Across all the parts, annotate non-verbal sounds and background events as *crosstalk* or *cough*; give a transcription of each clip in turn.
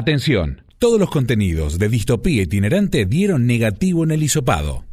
Atención, todos los contenidos de Distopía Itinerante dieron negativo en el hisopado.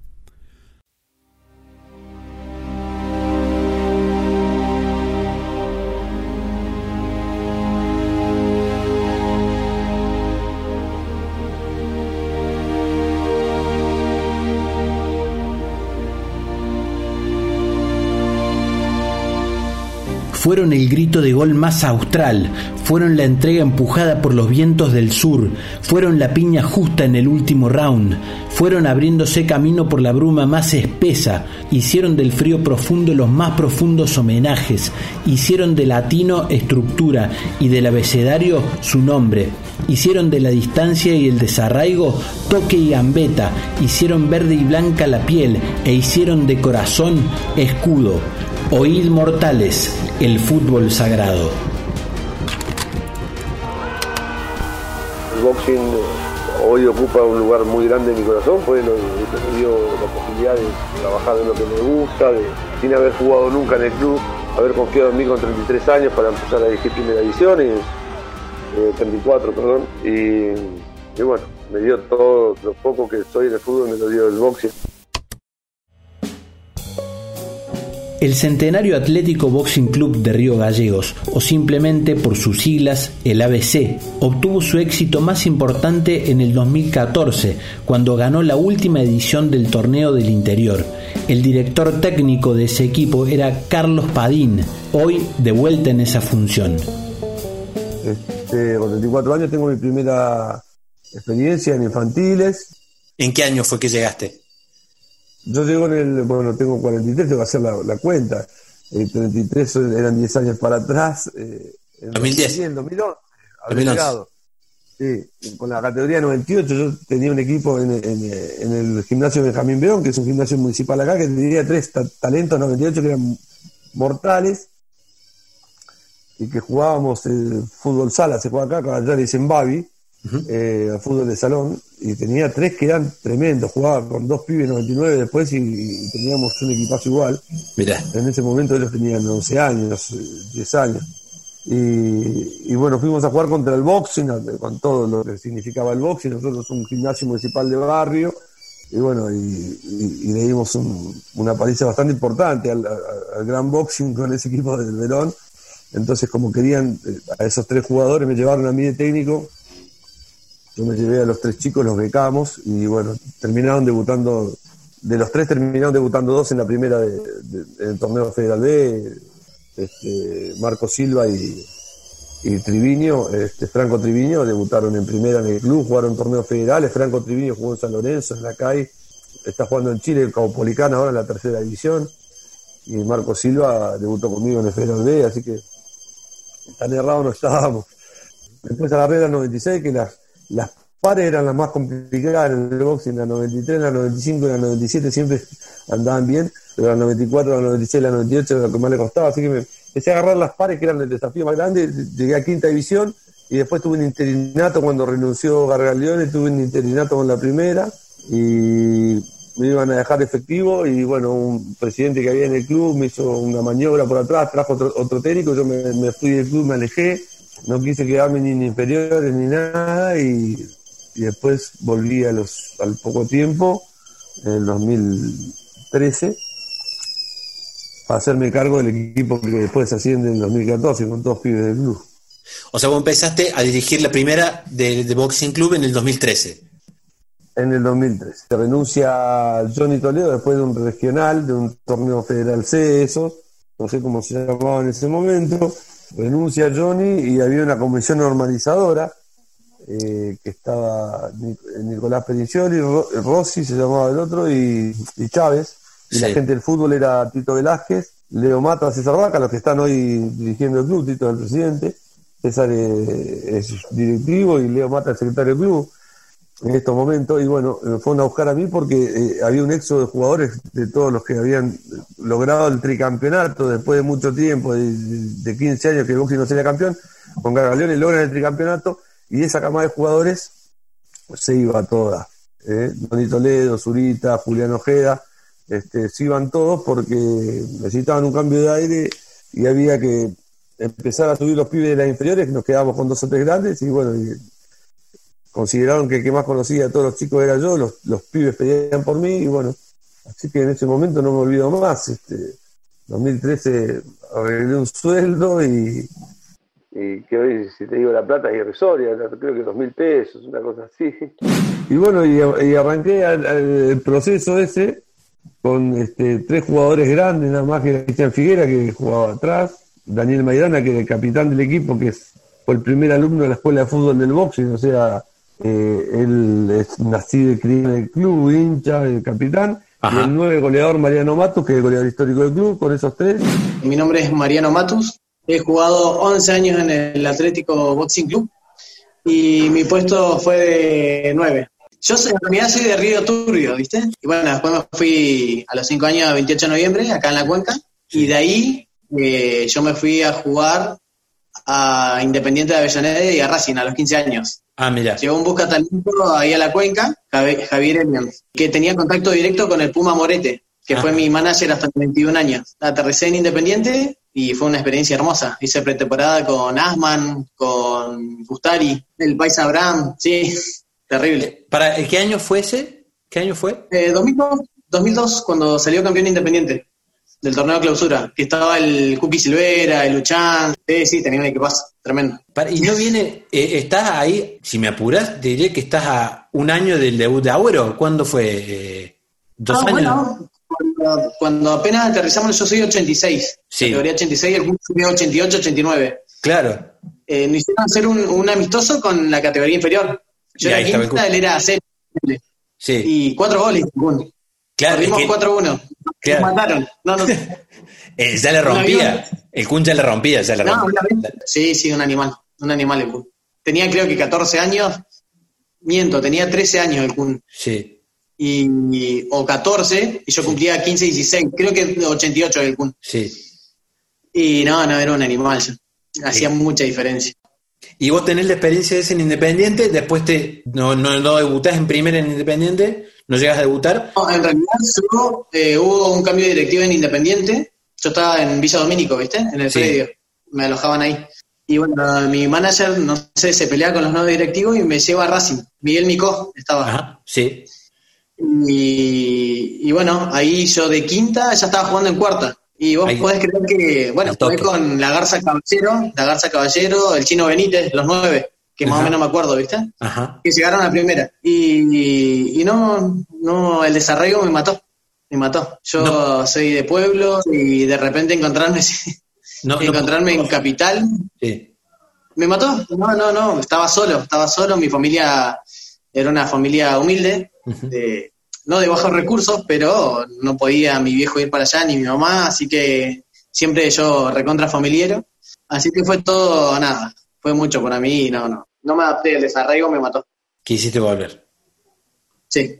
Fueron el grito de gol más austral, fueron la entrega empujada por los vientos del sur, fueron la piña justa en el último round, fueron abriéndose camino por la bruma más espesa, hicieron del frío profundo los más profundos homenajes, hicieron de latino estructura y del abecedario su nombre, hicieron de la distancia y el desarraigo toque y gambeta, hicieron verde y blanca la piel e hicieron de corazón escudo. Oíd mortales, el fútbol sagrado. El boxing hoy ocupa un lugar muy grande en mi corazón, pues me dio la posibilidad de trabajar en lo que me gusta, de, sin haber jugado nunca en el club, haber confiado en mí con 33 años para empezar a dirigir primera división, y, 34, eh, perdón, y, y bueno, me dio todo lo poco que soy en el fútbol, me lo dio el boxing. El Centenario Atlético Boxing Club de Río Gallegos, o simplemente por sus siglas el ABC, obtuvo su éxito más importante en el 2014, cuando ganó la última edición del Torneo del Interior. El director técnico de ese equipo era Carlos Padín, hoy de vuelta en esa función. Este, con 34 años tengo mi primera experiencia en infantiles. ¿En qué año fue que llegaste? Yo llego en el, bueno, tengo 43, tengo que hacer la, cuenta. El 33 eran 10 años para atrás. Eh, en 2010. En 2011. 2011. Sí, con la categoría 98 yo tenía un equipo en, el gimnasio Benjamín Beón, que es un gimnasio municipal acá, que tenía tres talentos 98 que eran mortales y que jugábamos el fútbol sala, se juega acá, Caballares en Babi, eh, fútbol de salón, y tenía tres que eran tremendos, jugaba con dos pibes 99 después y, teníamos un equipazo igual. En ese momento ellos tenían 11 años, 10 años. Y, bueno, fuimos a jugar contra el boxing, con todo lo que significaba el boxing, nosotros un gimnasio municipal de barrio, y bueno, y, le dimos una paliza bastante importante al, gran boxing con ese equipo del Verón. Entonces, como querían eh, a esos tres jugadores, me llevaron a mí de técnico yo me llevé a los tres chicos, los becamos y bueno, terminaron debutando, de los tres terminaron debutando dos en la primera del torneo Federal B, este, Marco Silva y, y Triviño, este, Franco Triviño, debutaron en primera en el club, jugaron torneos federales, Franco Triviño jugó en San Lorenzo, en la CAI, está jugando en Chile, en Caupolicán ahora en la tercera división, y Marco Silva debutó conmigo en el Federal B, así que tan errado no estábamos. Después agarré la 96, que las las pares eran las más complicadas en el boxing, la 93, la 95 y la 97 siempre andaban bien, pero la 94, la 96 y la 98 era lo que más le costaba, así que me empecé a agarrar las pares que eran el desafío más grande, llegué a quinta división y después tuve un interinato cuando renunció Gargaleone, tuve un interinato con la primera y me iban a dejar efectivo y bueno, un presidente que había en el club me hizo una maniobra por atrás, trajo otro, técnico, yo me fui del club, me alejé no quise quedarme ni en inferiores ni nada y, después volví a los, al poco tiempo, en el 2013, para hacerme cargo del equipo que después asciende en el 2014 con todos pibes del club. O sea, vos empezaste a dirigir la primera de, de Boxing Club en el 2013. En el 2013. Renuncia Johnny Toledo después de un regional, de un torneo federal C, eso, no sé cómo se llamaba en ese momento renuncia Johnny y había una comisión normalizadora eh, que estaba Nicolás Pericioli, Rossi se llamaba el otro y, Chávez. Y la gente del fútbol era Tito Velázquez, Leo Mata, César Vaca, los que están hoy dirigiendo el club, Tito es el presidente, César es, directivo y Leo Mata el secretario del club en estos momentos. Y bueno, me fueron a buscar a mí porque eh, había un éxodo de jugadores de todos los que habían logrado el tricampeonato después de mucho tiempo, de, 15 años que el boxing no sería campeón, con Gargaleone logran el tricampeonato y esa cama de jugadores se iba toda. ¿eh? Donny Toledo, Zurita, Julián Ojeda, este, se iban todos porque necesitaban un cambio de aire y había que empezar a subir los pibes de las inferiores, nos quedamos con dos o tres grandes y bueno, consideraron que el que más conocía a todos los chicos era yo, los, los pibes pedían por mí y bueno, así que en ese momento no me olvido más. Este, 2013 arreglé un sueldo y, y que hoy, si te digo la plata, es irrisoria, creo que dos mil pesos, una cosa así. *laughs* Y bueno, y, arranqué el proceso ese con este, tres jugadores grandes, nada más que Cristian Figuera, que jugaba atrás, Daniel Maidana, que era el capitán del equipo, que fue el primer alumno de la escuela de fútbol del boxing, o sea, eh, él es nacido y criado en el club, hincha, el capitán, y el nueve goleador Mariano Matus, que es el goleador histórico del club, con esos tres. Mi nombre es Mariano Matus, he jugado 11 años en el Atlético Boxing Club y mi puesto fue de 9. Yo soy, en realidad soy de Río Turbio, ¿viste? Y bueno, después me fui a los 5 años, 28 de noviembre, acá en la cuenca, y de ahí eh, yo me fui a jugar a Independiente de Avellaneda y a Racing a los 15 años. Ah, mira. Llegó un busca talento ahí a la cuenca, Javier Emian, que tenía contacto directo con el Puma Morete, que fue mi manager hasta los 21 años. Aterricé en Independiente y fue una experiencia hermosa. Hice pretemporada con Asman, con Gustari, el Paisa Abraham, sí, *laughs* terrible. ¿Para qué año fue ese? ¿Qué año fue? Eh, 2002, 2002, cuando salió campeón Independiente del torneo de clausura, que estaba el Cookie Silvera, el Luchan, sí, sí, tenía un equipazo, tremendo. y no viene, eh, estás ahí, si me apuras, te diré que estás a un año del debut de Agüero, ¿cuándo fue? Eh, ¿Dos ah, años? cuando, apenas aterrizamos, yo soy 86, sí. categoría 86, el club subió 88, 89. Claro. Eh, nos hicieron hacer un, amistoso con la categoría inferior. Yo era quinta, él era C. Sí. Y cuatro goles, Claro, Perdimos 4-1. Claro. Nos mataron. No, no. *laughs* eh, ya le rompía. El Kun ya le rompía, ya le rompía. sí, sí, un animal. Un animal el Kun. Tenía creo que 14 años. Miento, tenía 13 años el Kun. Sí y, o 14, y yo cumplía 15, 16, creo que 88 el Kun. Sí. Y no, no, era un animal, hacía mucha diferencia. ¿Y vos tenés la experiencia de ese en Independiente? ¿Después te no, no, debutás en primera en Independiente? ¿No llegas a debutar? No, en realidad eh, hubo un cambio de directiva en Independiente. Yo estaba en Villa Domínico, ¿viste? En el predio. Me alojaban ahí. Y bueno, mi manager, no sé, se pelea con los nuevos directivos y me lleva a Racing. Miguel Micó estaba. Ajá, sí. Y, bueno, ahí yo de quinta ya estaba jugando en cuarta. Y vos podés creer que, bueno, jugué con la Garza Caballero, la Garza Caballero, el Chino Benítez, los nueve, que más o menos me acuerdo, ¿viste? Que llegaron a primera. Y, no, no, el desarrollo me mató, me mató. Yo soy de pueblo y de repente encontrarme, *laughs* encontrarme en capital, me mató. No, no, no, estaba solo, estaba solo, mi familia era una familia humilde, no de bajos recursos, pero no podía mi viejo ir para allá ni mi mamá, así que siempre yo recontra familiero. Así que fue todo, nada, fue mucho para mí no, no. No me adapté, el desarraigo me mató. Quisiste volver. Sí.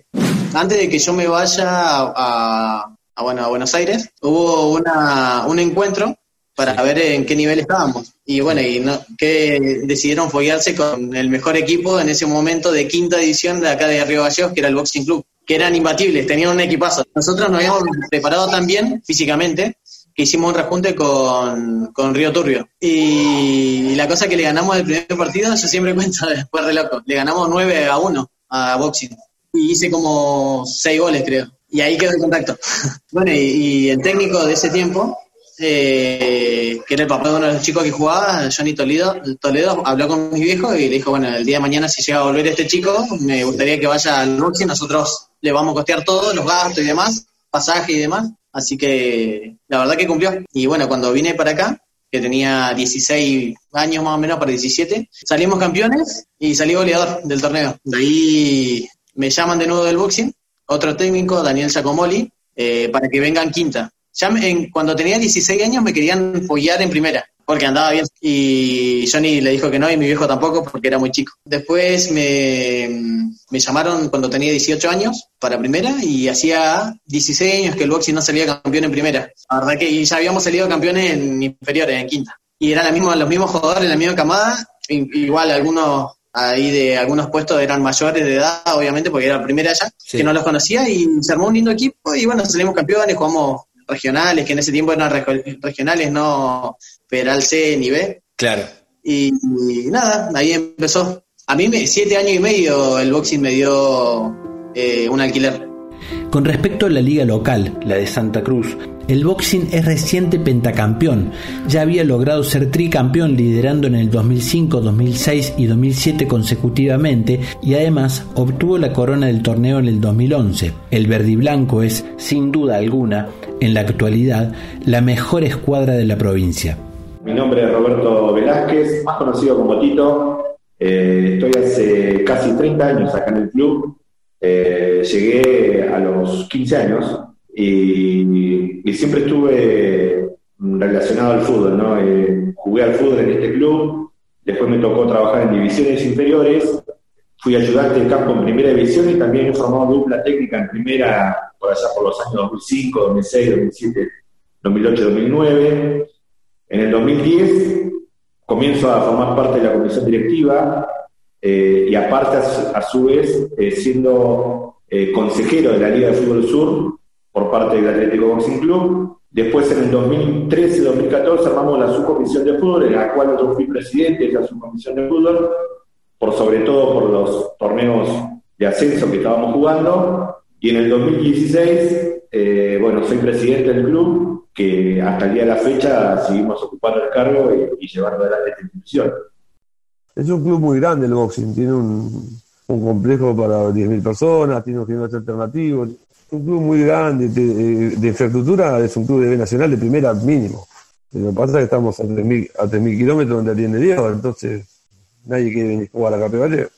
Antes de que yo me vaya a, bueno, a Buenos Aires, hubo una, un encuentro para ver en qué nivel estábamos. Y bueno, y no, que decidieron foguearse con el mejor equipo en ese momento de quinta edición de acá de Río Gallegos, que era el Boxing Club, que eran imbatibles, tenían un equipazo. Nosotros nos habíamos preparado tan bien físicamente que hicimos un rejunte con, con Río Turbio. Y la cosa que le ganamos el primer partido, yo siempre *laughs* cuento después de loco, le ganamos 9 a 1 a Boxing. Y hice como 6 goles, creo. Y ahí quedó el contacto. *laughs* bueno, y el técnico de ese tiempo eh, que era el papá de uno de los chicos que jugaba, Johnny Toledo, Toledo, habló con mi viejo y le dijo, bueno, el día de mañana si llega a volver este chico, me gustaría que vaya al boxing, nosotros le vamos a costear todo, los gastos y demás, pasaje y demás. Así que la verdad que cumplió. Y bueno, cuando vine para acá, que tenía 16 años más o menos para 17, salimos campeones y salí goleador del torneo. De ahí me llaman de nuevo del boxing, otro técnico, Daniel Sacomoli, eh, para que vengan quinta. Ya cuando tenía 16 años me querían follar en primera, porque andaba bien. Y Johnny le dijo que no, y mi viejo tampoco, porque era muy chico. Después me, me llamaron cuando tenía 18 años para primera, y hacía 16 años que el boxing no salía campeón en primera. La verdad que ya habíamos salido campeones en inferiores, en quinta. Y eran los mismos jugadores, la misma camada, igual algunos ahí de algunos puestos eran mayores de edad, obviamente, porque era la primera ya, que no los conocía y se armó un lindo equipo y bueno, salimos campeones, jugamos regionales, que en ese tiempo eran regionales, no Federal C ni B. Claro. Y, nada, ahí empezó. A mí me, siete años y medio el boxing me dio eh, un alquiler. Con respecto a la liga local, la de Santa Cruz, el boxing es reciente pentacampeón. Ya había logrado ser tricampeón liderando en el 2005, 2006 y 2007 consecutivamente y además obtuvo la corona del torneo en el 2011. El verde y blanco es, sin duda alguna, en la actualidad, la mejor escuadra de la provincia. Mi nombre es Roberto Velázquez, más conocido como Tito. Eh, estoy hace casi 30 años acá en el club. Eh, llegué a los 15 años y, siempre estuve relacionado al fútbol, ¿no? Eh, jugué al fútbol en este club, después me tocó trabajar en divisiones inferiores, fui ayudante de campo en primera división y también he formado dupla técnica en primera por allá por los años 2005, 2006, 2007, 2008, 2009. En el 2010 comienzo a formar parte de la comisión directiva eh, y aparte a su, vez eh, siendo consejero de la Liga de Fútbol Sur por parte del Atlético Boxing Club. Después, en el 2013-2014, armamos la subcomisión de fútbol, en la cual yo fui presidente de la subcomisión de fútbol, por sobre todo por los torneos de ascenso que estábamos jugando. Y en el 2016, eh, bueno, soy presidente del club, que hasta el día de la fecha seguimos ocupando el cargo y, llevando adelante esta institución. Es un club muy grande el boxing, tiene un, complejo para 10.000 personas, tiene un gimnasio alternativo, un club muy grande de, infraestructura, es un club de B nacional de primera mínimo. Lo que pasa es que estamos a 3.000 kilómetros donde atiende Diego, entonces nadie quiere venir jugar a Cape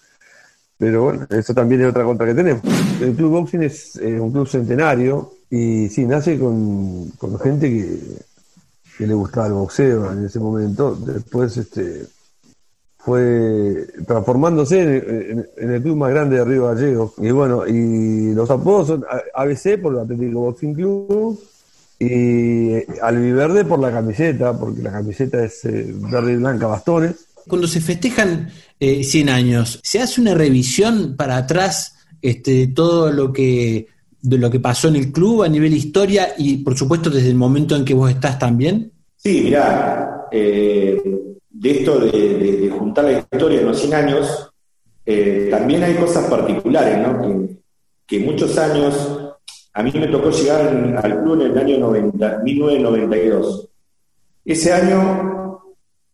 Pero bueno, eso también es otra contra que tenemos. El Club Boxing es un club centenario y sí, nace con, gente que, que, le gustaba el boxeo en ese momento. Después este, fue transformándose en, el club más grande de Río Gallegos. Y bueno, y los apodos son ABC por el Atlético Boxing Club y Albiverde por la camiseta, porque la camiseta es eh, verde y blanca bastones. Cuando se festejan 100 eh, años, ¿se hace una revisión para atrás este, todo lo que de lo que pasó en el club a nivel historia y por supuesto desde el momento en que vos estás también? Sí, mirá, eh, de esto de, juntar la historia en los 100 años, eh, también hay cosas particulares, ¿no? Que, muchos años, a mí me tocó llegar al club en el año 90, 1992. Ese año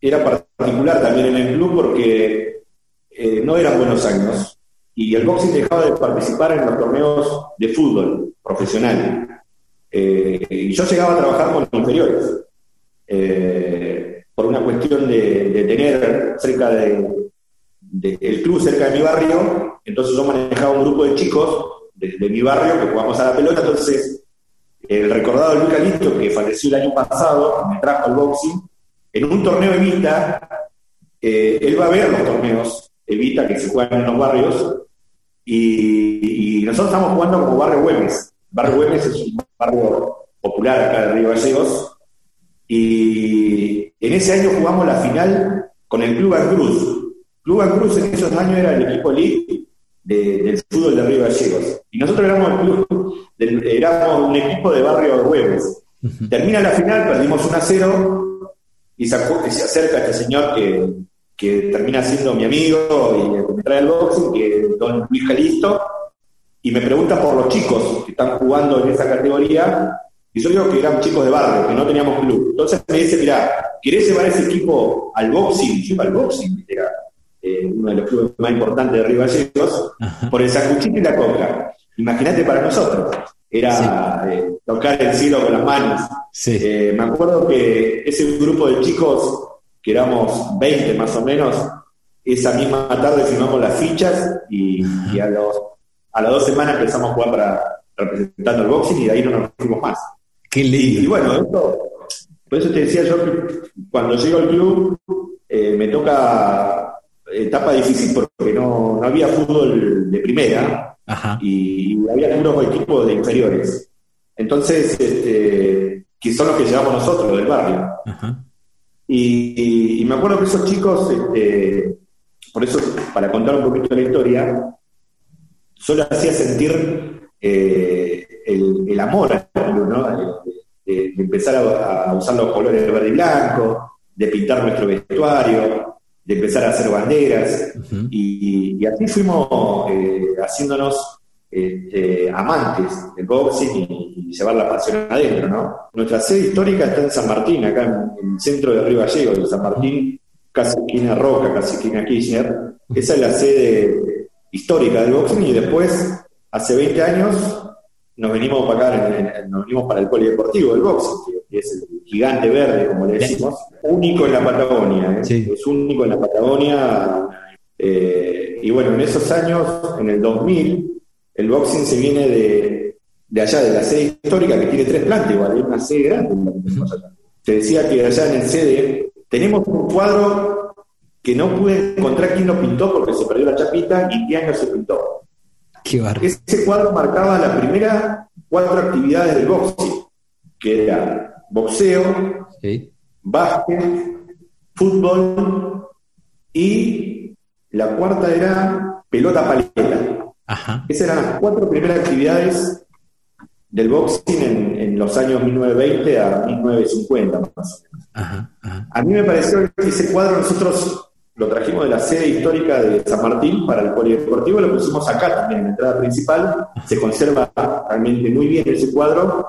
era particular también en el club porque eh, no eran buenos años y el boxing dejaba de participar en los torneos de fútbol profesional. Eh, y yo llegaba a trabajar con los inferiores por una cuestión de, tener cerca de, el club cerca de mi barrio, entonces yo manejaba un grupo de chicos de, mi barrio que jugamos a la pelota, entonces el recordado Luis Calisto, que falleció el año pasado, me trajo al boxing, en un torneo Evita, eh, él va a ver los torneos Evita que se juegan en los barrios, y, nosotros estamos jugando como Barrio Güemes. Barrio Güemes es un barrio popular acá de Río Gallegos, y en ese año jugamos la final con el Club Cruz. Club Cruz en esos años era el equipo elite del fútbol de Río Gallegos. Y nosotros éramos, éramos un equipo de barrio Hueves. Termina la final, perdimos 1 a 0 y se, acerca este señor que, que, termina siendo mi amigo y que me trae el boxing, que es don Luis Calisto, y me pregunta por los chicos que están jugando en esa categoría y yo digo que eran chicos de barrio, que no teníamos club. Entonces me dice, mira, ¿querés llevar ese equipo al boxing? Yo iba al boxing, era eh, uno de los clubes más importantes de Río Gallegos, por el sacuchito y la coca. Imagínate para nosotros, era eh, tocar el cielo con las manos. Eh, me acuerdo que ese grupo de chicos, que éramos 20 más o menos, esa misma tarde firmamos las fichas y, a, los, a las dos semanas empezamos a jugar para representando el boxing y de ahí no nos fuimos más. Y, bueno, por eso te decía yo que cuando llego al club eh, me toca etapa difícil porque no, había fútbol de primera y había puros equipos de inferiores. Entonces, este, que son los que llevamos nosotros del barrio. Y, me acuerdo que esos chicos, este, por eso, para contar un poquito de la historia, solo hacía sentir eh, el, amor ¿no? de, empezar a, usar los colores de verde y blanco, de pintar nuestro vestuario, empezar a hacer banderas, y, así fuimos eh, haciéndonos este, amantes del boxing y, llevar la pasión adentro, ¿no? Nuestra sede histórica está en San Martín, acá en, el centro de Río Gallego, de San Martín, casi esquina Roca, casi esquina Kirchner. Esa es la sede histórica del boxing y después, hace 20 años, nos venimos para acá, nos venimos para el polideportivo del boxing, que es el gigante verde, como le decimos, único en la Patagonia, ¿eh? es único en la Patagonia. Eh, y bueno, en esos años, en el 2000, el boxing se viene de, de allá, de la sede histórica, que tiene tres plantas, igual, hay una sede grande. Te decía que allá en el sede tenemos un cuadro que no pude encontrar quién lo pintó porque se perdió la chapita y qué año se pintó. Qué Ese cuadro marcaba las primeras cuatro actividades del boxing, que era boxeo, básquet, fútbol y la cuarta era pelota paleta. Esas eran las cuatro primeras actividades del boxing en, los años 1920 a 1950, más o menos. A mí me pareció que ese cuadro nosotros lo trajimos de la sede histórica de San Martín para el polideportivo, lo pusimos acá también en la entrada principal. Se conserva realmente muy bien ese cuadro.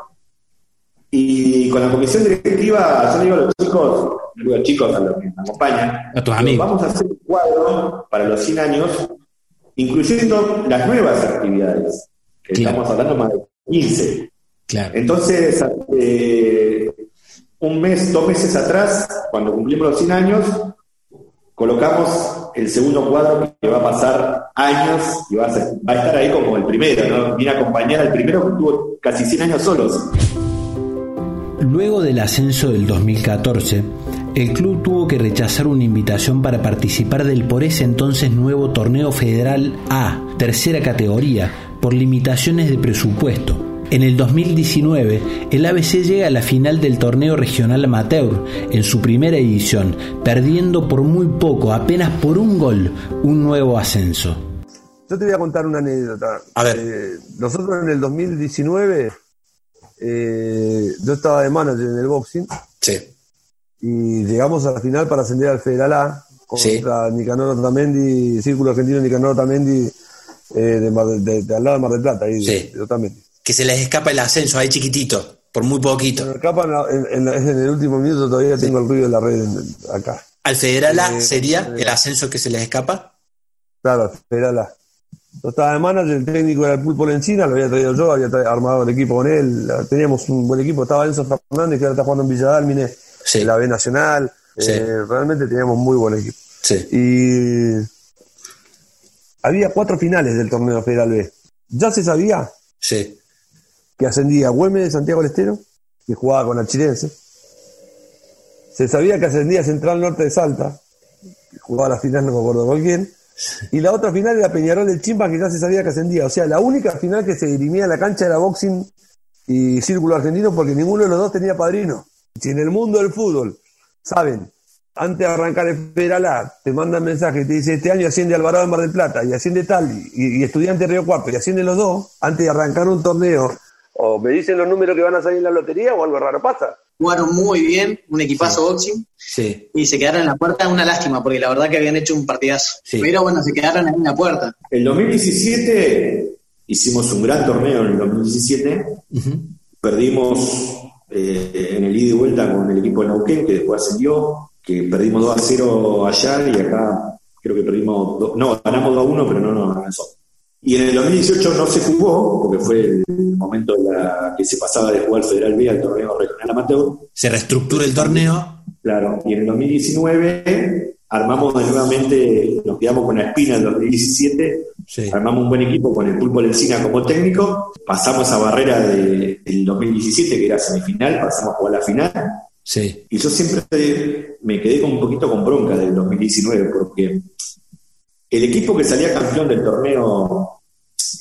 Y con la comisión directiva, yo digo a los chicos, digo a los chicos a los que me acompañan, vamos a hacer un cuadro para los 100 años incluyendo las nuevas actividades, que estamos hablando más de 15. Entonces, eh, un mes, dos meses atrás, cuando cumplimos los 100 años, colocamos el segundo cuadro que va a pasar años y va a, va a estar ahí como el primero, ¿no? Viene a acompañar al primero que tuvo casi 100 años solos. Luego del ascenso del 2014, el club tuvo que rechazar una invitación para participar del por ese entonces nuevo torneo federal A, tercera categoría, por limitaciones de presupuesto. En el 2019, el ABC llega a la final del torneo regional amateur en su primera edición, perdiendo por muy poco, apenas por un gol, un nuevo ascenso. Yo te voy a contar una anécdota. A ver. Eh, nosotros en el 2019, eh, yo estaba de manager en el boxing. Sí y llegamos a la final para ascender al Federal A contra Nicanor Otamendi, Círculo Argentino Nicanor Otamendi eh, de, de, al lado de Mar del Plata, ahí de, Que se les escapa el ascenso ahí chiquitito, por muy poquito. Se escapa en, el último minuto, todavía tengo el ruido de la red acá. ¿Al Federal A eh, sería eh, el ascenso que se les escapa? Claro, Federal A. Yo estaba de manager, el técnico era el fútbol en China, lo había traído yo, había armado el equipo con él, teníamos un buen equipo, estaba Enzo Fernández que ahora está jugando en Villa Dálmine la B Nacional. Eh, realmente teníamos muy buen equipo. Y había cuatro finales del torneo Federal B. Ya se sabía que ascendía Güemes de Santiago del Estero, que jugaba con Chirense. Se sabía que ascendía Central Norte de Salta, que jugaba la final, no me acuerdo con quién. Y la otra final era Peñarol del Chimpa, que ya se sabía que ascendía. O sea, la única final que se dirimía en la cancha era boxing y círculo argentino, porque ninguno de los dos tenía padrino. Si en el mundo del fútbol, saben, antes de arrancar el Federal A, te mandan mensaje y te dice, este año asciende Alvarado en Mar del Plata y asciende tal, y, Estudiante Río Cuarto, y ascienden los dos, antes de arrancar un torneo, o me dicen los números que van a salir en la lotería o algo raro pasa. Jugaron muy bien, un equipazo boxing, sí. y se quedaron en la puerta, una lástima, porque la verdad que habían hecho un partidazo. Pero bueno, se quedaron en la puerta. El 2017 hicimos un gran torneo en el 2017, perdimos eh, en el ida y vuelta con el equipo de Nauquén, que después ascendió, que perdimos 2 a 0 allá y acá creo que perdimos, no, ganamos 2 a 1, pero no nos avanzó. Y en el 2018 no se jugó, porque fue el momento la que se pasaba de jugar Federal B al torneo regional amateur. Se reestructura el torneo. Claro, y en el 2019 armamos nuevamente, nos quedamos con la espina del 2017, armamos un buen equipo con el Pulpo Lencina como técnico, pasamos a barrera del 2017, que era semifinal, pasamos a jugar la final. Y yo siempre me quedé con un poquito con bronca del 2019, porque el equipo que salía campeón del torneo,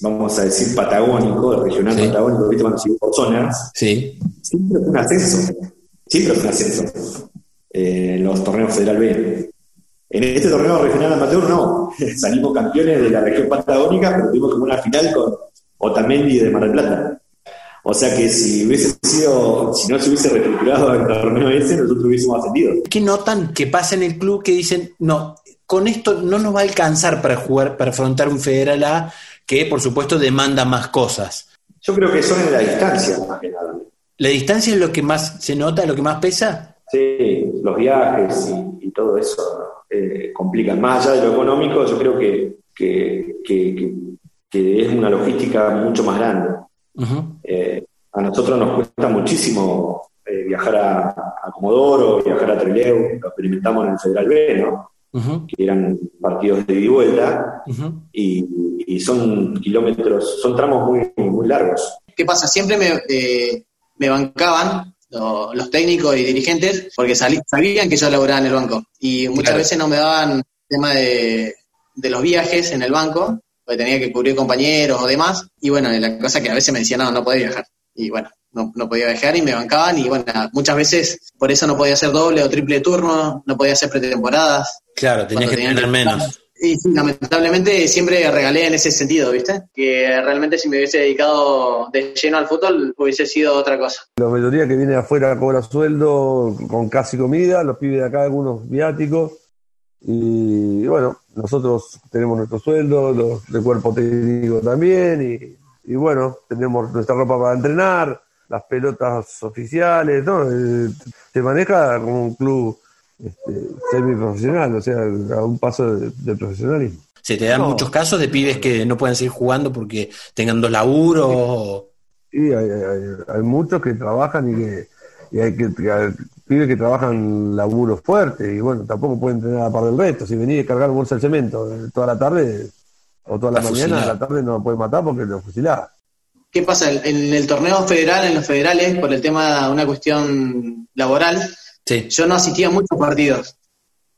vamos a decir, patagónico, regional patagónico, ¿viste? cuando por zonas, siempre fue un ascenso. Siempre fue un ascenso. Eh, en los torneos Federal B. En este torneo regional amateur no, *laughs* salimos campeones de la región patagónica, pero tuvimos como una final con Otamendi de Mar del Plata. O sea que si hubiese sido, si no se hubiese reestructurado el torneo ese, nosotros hubiésemos ascendido. ¿Qué notan que pasa en el club que dicen, no, con esto no nos va a alcanzar para jugar, para afrontar un Federal A que, por supuesto, demanda más cosas. Yo creo que son en la distancia, más que nada. ¿La distancia es lo que más se nota, lo que más pesa? Sí, los viajes y, todo eso eh, complican. Más allá de lo económico, yo creo que, es una logística mucho más grande. Eh, a nosotros nos cuesta muchísimo eh, viajar a, Comodoro, viajar a Trelew, lo experimentamos en el Federal B, ¿no? que eran partidos de ida y vuelta, y, son kilómetros, son tramos muy, muy largos. ¿Qué pasa? Siempre me, eh, me bancaban los técnicos y dirigentes porque sabían que yo laboraba en el banco. Y muchas veces no me daban tema de, de los viajes en el banco porque tenía que cubrir compañeros o demás. Y bueno, la cosa que a veces me decían no, no podés viajar y bueno, no, no, podía viajar y me bancaban. Y bueno, muchas veces por eso no podía hacer doble o triple turno, no podía hacer pretemporadas. Claro, tenía que tener menos. Y lamentablemente siempre regalé en ese sentido, ¿viste? Que realmente si me hubiese dedicado de lleno al fútbol hubiese sido otra cosa. La mayoría que viene afuera cobra sueldo con casi comida, los pibes de acá algunos viáticos. Y bueno, nosotros tenemos nuestro sueldo, los de cuerpo técnico también. Y, y bueno, tenemos nuestra ropa para entrenar, las pelotas oficiales, ¿no? Eh, se maneja como un club este, semi-profesional, o sea, a un paso de, profesionalismo. ¿Se te dan muchos casos de pibes que no pueden seguir jugando porque tengan dos laburos? Sí, hay, muchos que trabajan y que, y hay que, pibes que trabajan laburos fuertes y bueno, tampoco pueden tener a par del resto. Si venís a cargar bolsa de cemento toda la tarde o toda la, mañana, a la tarde no lo pueden matar porque lo fusilás. ¿Qué pasa? En el torneo federal, en los federales, por el tema de una cuestión laboral, yo no asistía a muchos partidos.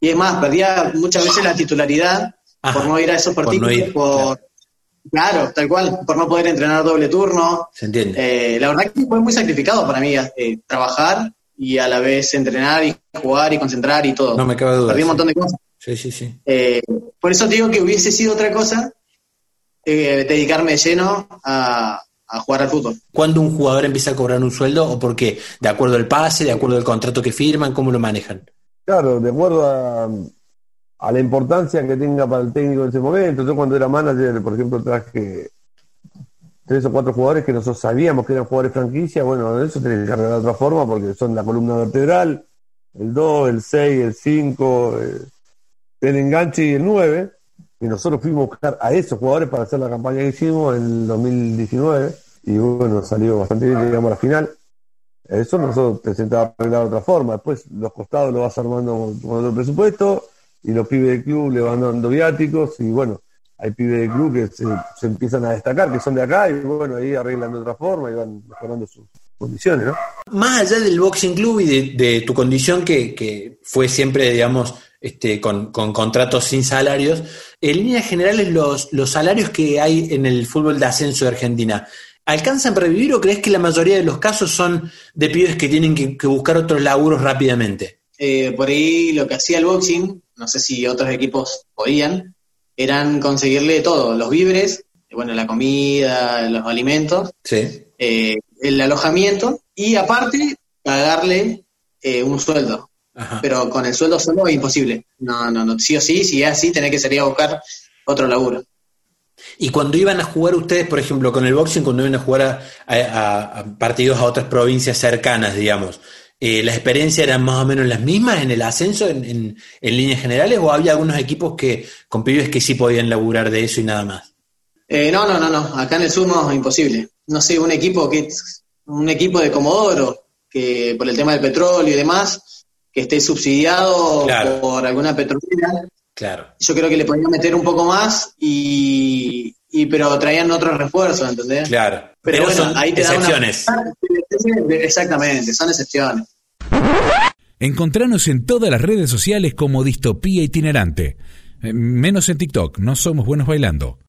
Y es más, perdía muchas veces la titularidad por no ir a esos partidos. Por claro, tal cual, por no poder entrenar doble turno. Se entiende. Eh, la verdad que fue muy sacrificado para mí eh, trabajar y a la vez entrenar y jugar y concentrar y todo. No me cabe duda. Perdí un montón de cosas. Sí, sí, sí. Eh, por eso digo que hubiese sido otra cosa dedicarme de lleno a, a jugar al fútbol. ¿Cuándo un jugador empieza a cobrar un sueldo o por qué? ¿De acuerdo al pase, de acuerdo al contrato que firman? ¿Cómo lo manejan? Claro, de acuerdo a, la importancia que tenga para el técnico en ese momento. Yo cuando era manager, por ejemplo, traje tres o cuatro jugadores que nosotros sabíamos que eran jugadores franquicia, bueno, eso tenés que cargar de otra forma porque son la columna vertebral, el 2, el 6, el 5, el enganche y el 9 y nosotros fuimos a buscar a esos jugadores para hacer la campaña que hicimos en el 2019 y bueno, salió bastante bien, llegamos a la final. Eso nosotros te sentaba arreglar de otra forma. Después los costados lo vas armando con otro presupuesto y los pibes del club le van dando viáticos y bueno, hay pibes del club que se, empiezan a destacar, que son de acá y bueno, ahí arreglan de otra forma y van mejorando sus condiciones, ¿no? Más allá del boxing club y de, tu condición que, que, fue siempre, digamos, este, con, contratos sin salarios. En líneas generales, los, los salarios que hay en el fútbol de ascenso de Argentina, ¿alcanzan para vivir o crees que la mayoría de los casos son de pibes que tienen que, buscar otros laburos rápidamente? Eh, por ahí lo que hacía el boxing, no sé si otros equipos podían, eran conseguirle todo, los víveres, bueno, la comida, los alimentos, eh, el alojamiento y aparte pagarle eh, un sueldo pero con el sueldo solo es imposible. No, no, no, sí o sí, si es así, tenés que salir a buscar otro laburo. Y cuando iban a jugar ustedes, por ejemplo, con el boxing, cuando iban a jugar a, partidos a otras provincias cercanas, digamos, eh, ¿las experiencias eran más o menos las mismas en el ascenso, en, líneas generales, o había algunos equipos que con pibes que sí podían laburar de eso y nada más? Eh, no, no, no, no. Acá en el sur no es imposible. No sé, un equipo que un equipo de Comodoro, que por el tema del petróleo y demás, que esté subsidiado por alguna petrolera. Claro. Yo creo que le podían meter un poco más y, pero traían otros refuerzos, ¿entendés? Claro. Pero, bueno, son ahí te excepciones. Exactamente, son excepciones. Encontranos en todas las redes sociales como Distopía Itinerante. Eh, menos en TikTok, no somos buenos bailando.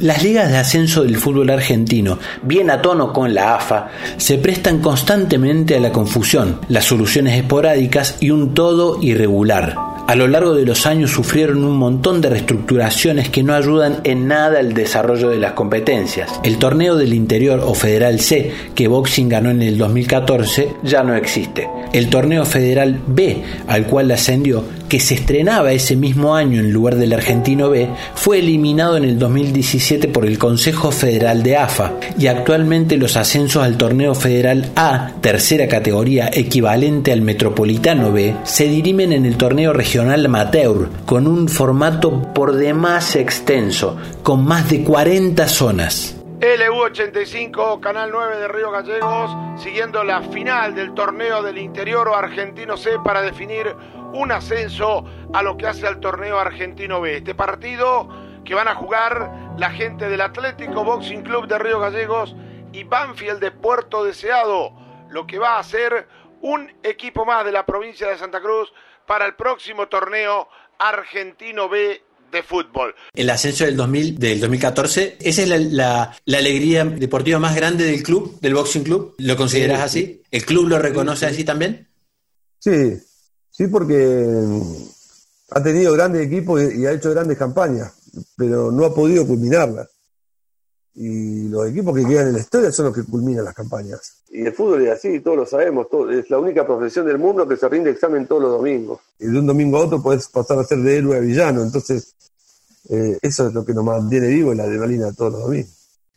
Las ligas de ascenso del fútbol argentino, bien a tono con la AFA, se prestan constantemente a la confusión, las soluciones esporádicas y un todo irregular. a lo largo de los años sufrieron un montón de reestructuraciones que no ayudan en nada al desarrollo de las competencias. El torneo del interior o Federal C, que Boxing ganó en el 2014, ya no existe. El torneo Federal B, al cual ascendió, que se estrenaba ese mismo año en lugar del Argentino B, fue eliminado en el 2017 por el Consejo Federal de AFA y actualmente los ascensos al torneo Federal A, tercera categoría equivalente al Metropolitano B, se dirimen en el torneo regional amateur, con un formato por demás extenso, con más de 40 zonas. LU85, Canal 9 de Río Gallegos, siguiendo la final del torneo del interior o argentino C para definir un ascenso a lo que hace al torneo argentino B. Este partido que van a jugar la gente del Atlético Boxing Club de Río Gallegos y Banfield de Puerto Deseado, lo que va a ser un equipo más de la provincia de Santa Cruz para el próximo torneo argentino B de fútbol. El ascenso del 2000, del 2014, esa es la, alegría deportiva más grande del club, del boxing club. ¿Lo consideras así? ¿El club lo reconoce así también? Sí, sí, porque ha tenido grandes equipos y ha hecho grandes campañas, pero no ha podido culminarlas. Y los equipos que quedan en la historia son los que culminan las campañas. Y el fútbol es así, todos lo sabemos, es la única profesión del mundo que se rinde examen todos los domingos. Y de un domingo a otro puedes pasar a ser de héroe a villano. Entonces, eh, eso es lo que nos mantiene vivo en la adrenalina todos los domingos.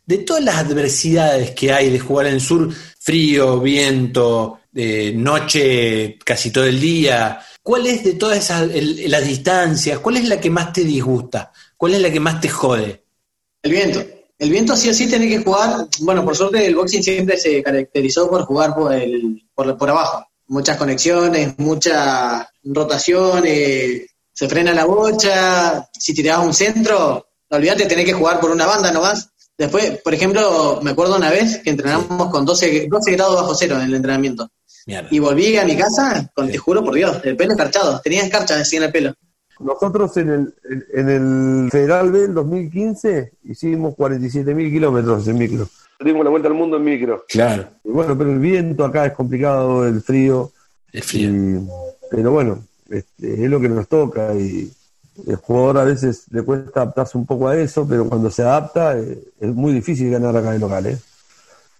De todas las adversidades que hay de jugar en el sur, frío, viento, eh, noche casi todo el día, ¿cuál es de todas esas las distancias? ¿Cuál es la que más te disgusta? ¿Cuál es la que más te jode? El viento. El viento sí o sí tiene que jugar. Bueno, por suerte el boxing siempre se caracterizó por jugar por, el, por, abajo. Muchas conexiones, mucha rotación, se frena la bocha. Si tirabas un centro, olvídate, tenés que jugar por una banda nomás. Después, por ejemplo, me acuerdo una vez que entrenamos con 12, 12 grados bajo cero en el entrenamiento. Y volví a mi casa, con, te juro por Dios, el pelo escarchado. Tenía escarcha así en el pelo. Nosotros en el, en el Federal B, el 2015, hicimos 47.000 kilómetros en micro. Dimos la vuelta al mundo en micro. Claro. bueno, pero el viento acá es complicado, el frío. El frío. pero bueno, este, es lo que nos toca y el jugador a veces le cuesta adaptarse un poco a eso, pero cuando se adapta eh, es muy difícil ganar acá en local. ¿eh?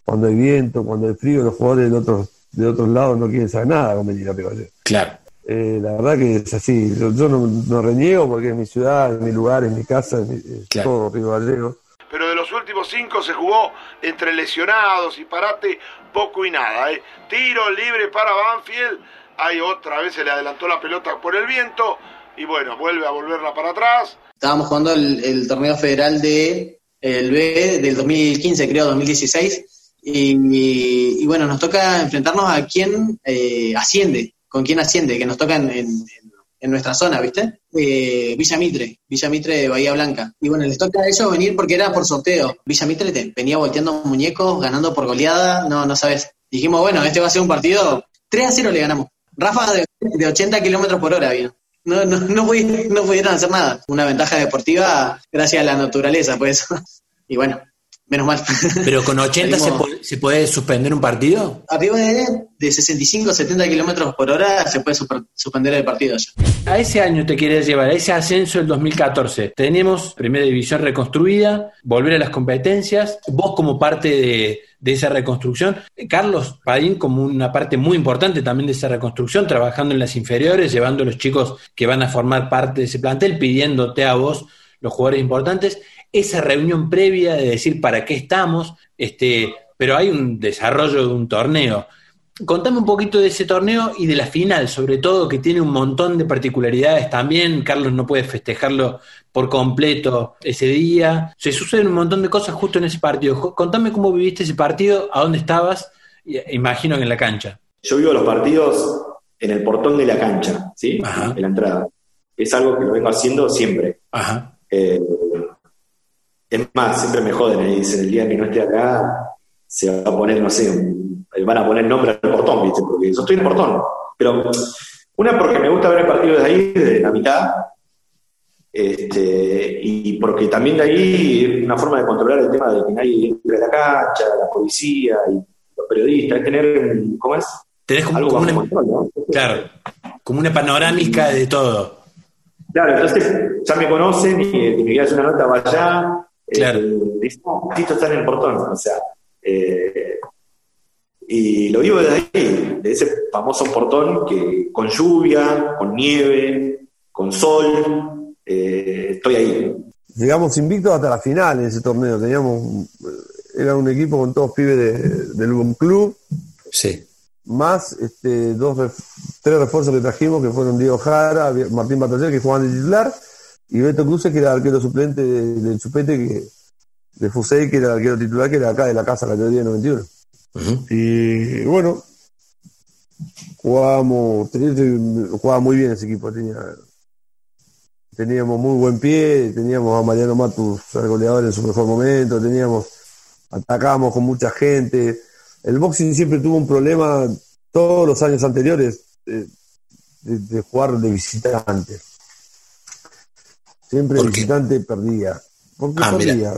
Cuando hay viento, cuando hay frío, los jugadores de otros, de otros lados no quieren saber nada con venir a Claro. Eh, la verdad que es así. Yo, no, reniego porque es mi ciudad, es mi lugar, es mi casa, es, todo Río Gallego. Pero de los últimos cinco se jugó entre lesionados y parate poco y nada. ¿eh? Tiro libre para Banfield. Ahí otra vez se le adelantó la pelota por el viento. Y bueno, vuelve a volverla para atrás. Estábamos jugando el, torneo federal de el B del 2015, creo, 2016. Y, bueno, nos toca enfrentarnos a quien eh, asciende con quién asciende, que nos tocan en, nuestra zona, ¿viste? Eh, Villa Mitre, Villa Mitre de Bahía Blanca. Y bueno, les toca a ellos venir porque era por sorteo. Villa Mitre te venía volteando muñecos, ganando por goleada, no, no sabes. Dijimos, bueno, este va a ser un partido, 3 a 0 le ganamos. Rafa de, 80 kilómetros por hora vino. No, no, no, pudieron hacer nada. Una ventaja deportiva gracias a la naturaleza, pues. *laughs* Y bueno, menos mal. *laughs* ¿Pero con 80 se, puede, suspender un partido? Arriba de, de 65 70 kilómetros por hora se puede suspender el partido A ese año te quieres llevar, a ese ascenso del 2014. Tenemos primera división reconstruida, volver a las competencias, vos como parte de, de esa reconstrucción. Carlos Padín como una parte muy importante también de esa reconstrucción, trabajando en las inferiores, llevando a los chicos que van a formar parte de ese plantel, pidiéndote a vos los jugadores importantes esa reunión previa de decir para qué estamos, este, pero hay un desarrollo de un torneo. Contame un poquito de ese torneo y de la final, sobre todo, que tiene un montón de particularidades también. Carlos no puede festejarlo por completo ese día. Se suceden un montón de cosas justo en ese partido. Contame cómo viviste ese partido, a dónde estabas, imagino que en la cancha. Yo vivo los partidos en el portón de la cancha, ¿sí? En la entrada. Es algo que lo vengo haciendo siempre. Ajá. Eh, es más, siempre me joden y dicen, el día que no esté acá, se va a poner, no sé, van a poner nombre al portón, ¿viste? Porque yo estoy en el portón. Pero una porque me gusta ver el partido desde ahí, desde la mitad, este, y porque también de ahí es una forma de controlar el tema de que nadie entre a la cancha, la policía y los periodistas, es tener, ¿cómo es? Tenés como, una, Claro, como una panorámica de todo. Claro, entonces ya me conocen y, me quieres una nota, vaya. Eh, claro. dicen, Tito está en el portón, o sea. Eh, y lo vivo desde ahí, de ese famoso portón que con lluvia, con nieve, con sol, eh, estoy ahí. Llegamos invictos hasta la final en ese torneo. Teníamos, era un equipo con todos pibes del buen club. Sí más este, dos, tres refuerzos que trajimos, que fueron Diego Jara, Martín Bataller, que jugaban de titular, y Beto Cruces, que era arquero suplente del Chupete, que, de Fusei, que era el arquero titular, que era acá de la casa, categoría 91. Y bueno, jugábamos, jugaba muy bien ese equipo, tenía, teníamos muy buen pie, teníamos a Mariano Matus, el goleador en su mejor momento, teníamos, atacábamos con mucha gente, el boxing siempre tuvo un problema todos los años anteriores eh, de, jugar de visitante. Siempre el visitante perdía. ¿Por qué ah, perdía?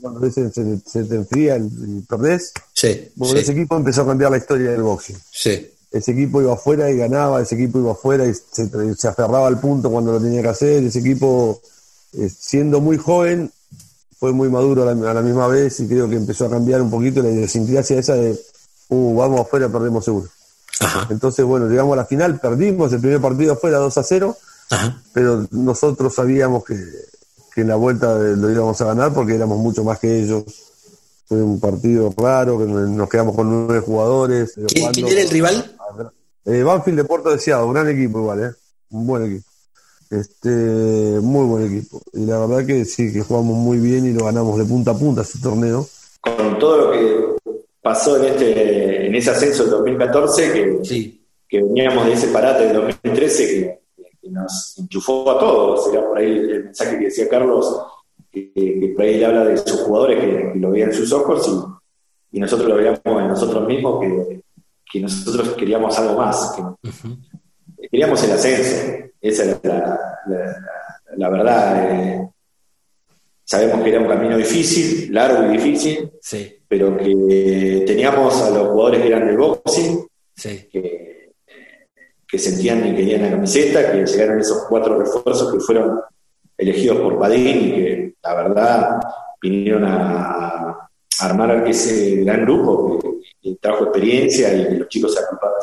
Cuando se, se, te enfría y perdés. Sí, ese equipo empezó a cambiar la historia del boxing. Sí. Ese equipo iba afuera y ganaba, ese equipo iba afuera y se, aferraba al punto cuando lo tenía que hacer. Ese equipo, eh, siendo muy joven, fue muy maduro a la, misma vez y creo que empezó a cambiar un poquito la idiosincrasia esa de, uh, vamos afuera, perdemos seguro. Entonces, bueno, llegamos a la final, perdimos el primer partido afuera 2 a 0, pero nosotros sabíamos que, en la vuelta lo íbamos a ganar porque éramos mucho más que ellos. Fue un partido raro, que nos quedamos con nueve jugadores. ¿Quién, era el rival? Eh, Banfield de Puerto Deseado, un gran equipo igual, ¿eh? Un buen equipo. Este, muy buen equipo. Y la verdad que sí, que jugamos muy bien y lo ganamos de punta a punta ese torneo. Con todo lo que pasó en este en ese ascenso del 2014, que, que veníamos de ese parate del 2013 que, nos enchufó a todos. Era por ahí el mensaje que decía Carlos, que, por ahí le habla de sus jugadores que, lo veían en sus ojos y, nosotros lo veíamos en nosotros mismos, que, nosotros queríamos algo más. Queríamos el ascenso esa es la, verdad. Eh, sabemos que era un camino difícil, largo y difícil, pero que teníamos a los jugadores que eran del boxing, que, que, sentían y querían la camiseta, que llegaron esos cuatro refuerzos que fueron elegidos por Padín y que la verdad vinieron a, armar ese gran grupo que, trajo experiencia y los chicos se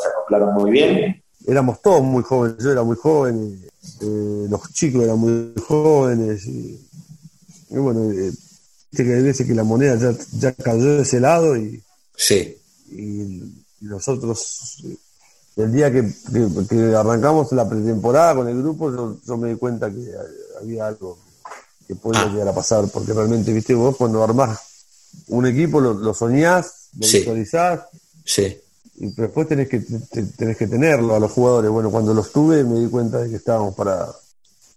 acoplaron muy bien éramos todos muy jóvenes, yo era muy joven, eh, los chicos eran muy jóvenes, y, bueno, eh, que hay veces que la moneda ya, ya cayó de ese lado y, sí. y, nosotros, el día que, arrancamos la pretemporada con el grupo, yo, me di cuenta que había algo que podía ah. llegar a pasar, porque realmente, viste, vos cuando armás un equipo lo, soñás, lo visualizás. Sí y después tenés que, tenés que tenerlo a los jugadores. Bueno, cuando los tuve me di cuenta de que estábamos para,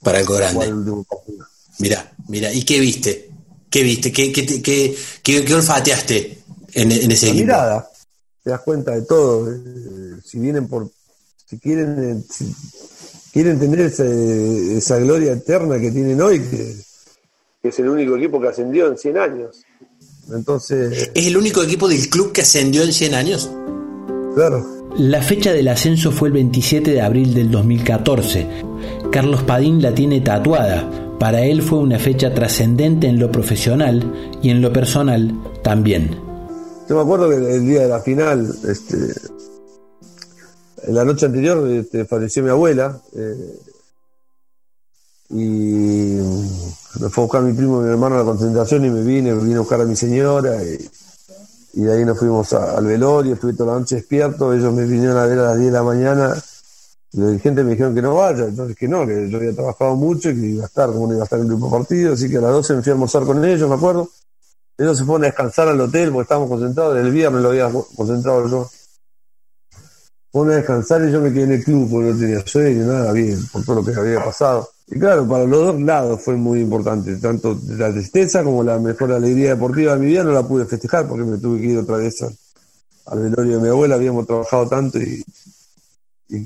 para algo grande. Mira, mira, ¿y qué viste? ¿Qué viste? ¿Qué, qué, qué, qué, olfateaste en, en ese La equipo? mirada, te das cuenta de todo. Eh, si vienen por, si quieren, eh, si quieren tener esa, esa gloria eterna que tienen hoy, que, que es el único equipo que ascendió en 100 años. Entonces. ¿Es el único equipo del club que ascendió en 100 años? La fecha del ascenso fue el 27 de abril del 2014. Carlos Padín la tiene tatuada. Para él fue una fecha trascendente en lo profesional y en lo personal también. Yo me acuerdo que el día de la final, este, en la noche anterior este, falleció mi abuela eh, y me fue a buscar mi primo y mi hermano a la concentración y me vine, me vine a buscar a mi señora y, de ahí nos fuimos al velorio, estuve toda la noche despierto, ellos me vinieron a ver a las 10 de la mañana, los dirigentes me dijeron que no vaya, entonces que no, que yo había trabajado mucho y que iba a estar, como no iba a estar en el grupo partido, así que a las 12 me fui a almorzar con ellos, me acuerdo. Ellos se fueron a descansar al hotel porque estábamos concentrados, el viernes lo había concentrado yo. Fueron a descansar y yo me quedé en el club porque no tenía sueño, nada bien, por todo lo que había pasado. Y claro, para los dos lados fue muy importante, tanto la tristeza como la mejor alegría deportiva de mi vida. No la pude festejar porque me tuve que ir otra vez al, velorio de mi abuela, habíamos trabajado tanto y,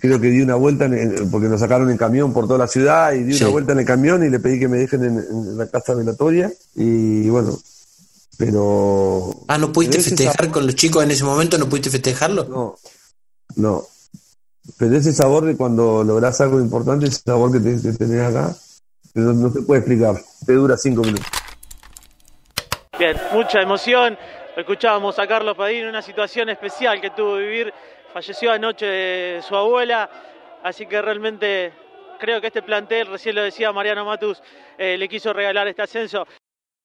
creo que di una vuelta porque nos sacaron en camión por toda la ciudad y di una vuelta en el camión y le pedí que me dejen en, la casa velatoria. Y bueno, pero... Ah, ¿no pudiste festejar con los chicos en ese momento? ¿No pudiste festejarlo? No, no, Pero ese sabor de cuando lográs algo importante, ese sabor que, tenés acá, no, no te puede explicar. Te dura cinco minutos. Bien, mucha emoción. Escuchábamos a Carlos Padín, una situación especial que tuvo que vivir. Falleció anoche su abuela, así que realmente creo que este plantel, recién lo decía Mariano Matus, eh, le quiso regalar este ascenso.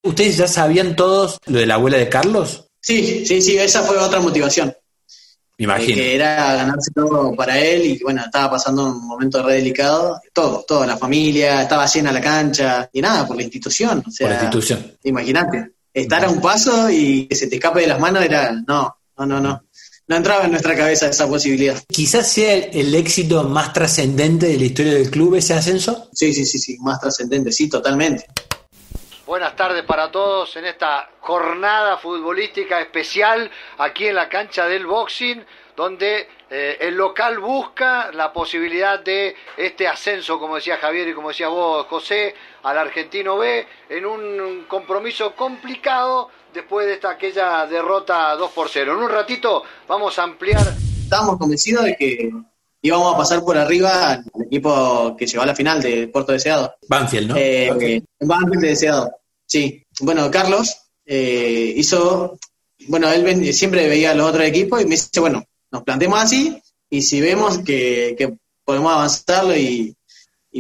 ¿Ustedes ya sabían todos lo de la abuela de Carlos? Sí, sí, sí, esa fue otra motivación. Imagino. que era ganarse todo para él y bueno, estaba pasando un momento re delicado. Todo, toda la familia, estaba llena la cancha y nada, por la institución. O sea, por la institución. Imagínate estar a un paso y que se te escape de las manos era, no, no, no, no. No entraba en nuestra cabeza esa posibilidad. Quizás sea el, éxito más trascendente de la historia del club ese ascenso. Sí, sí, sí, sí, más trascendente, sí, totalmente. Buenas tardes para todos en esta jornada futbolística especial aquí en la cancha del boxing, donde eh, el local busca la posibilidad de este ascenso, como decía Javier y como decía vos, José, al Argentino B, en un compromiso complicado después de esta aquella derrota 2 por 0. En un ratito vamos a ampliar. Estábamos convencidos de que íbamos a pasar por arriba al equipo que llegó a la final de Puerto Deseado. Banfield, ¿no? Eh, Banfield de Deseado, sí. Bueno, Carlos eh, hizo, bueno, él siempre veía a los otros equipos y me dice, bueno, nos planteemos así y si vemos que, podemos avanzarlo y,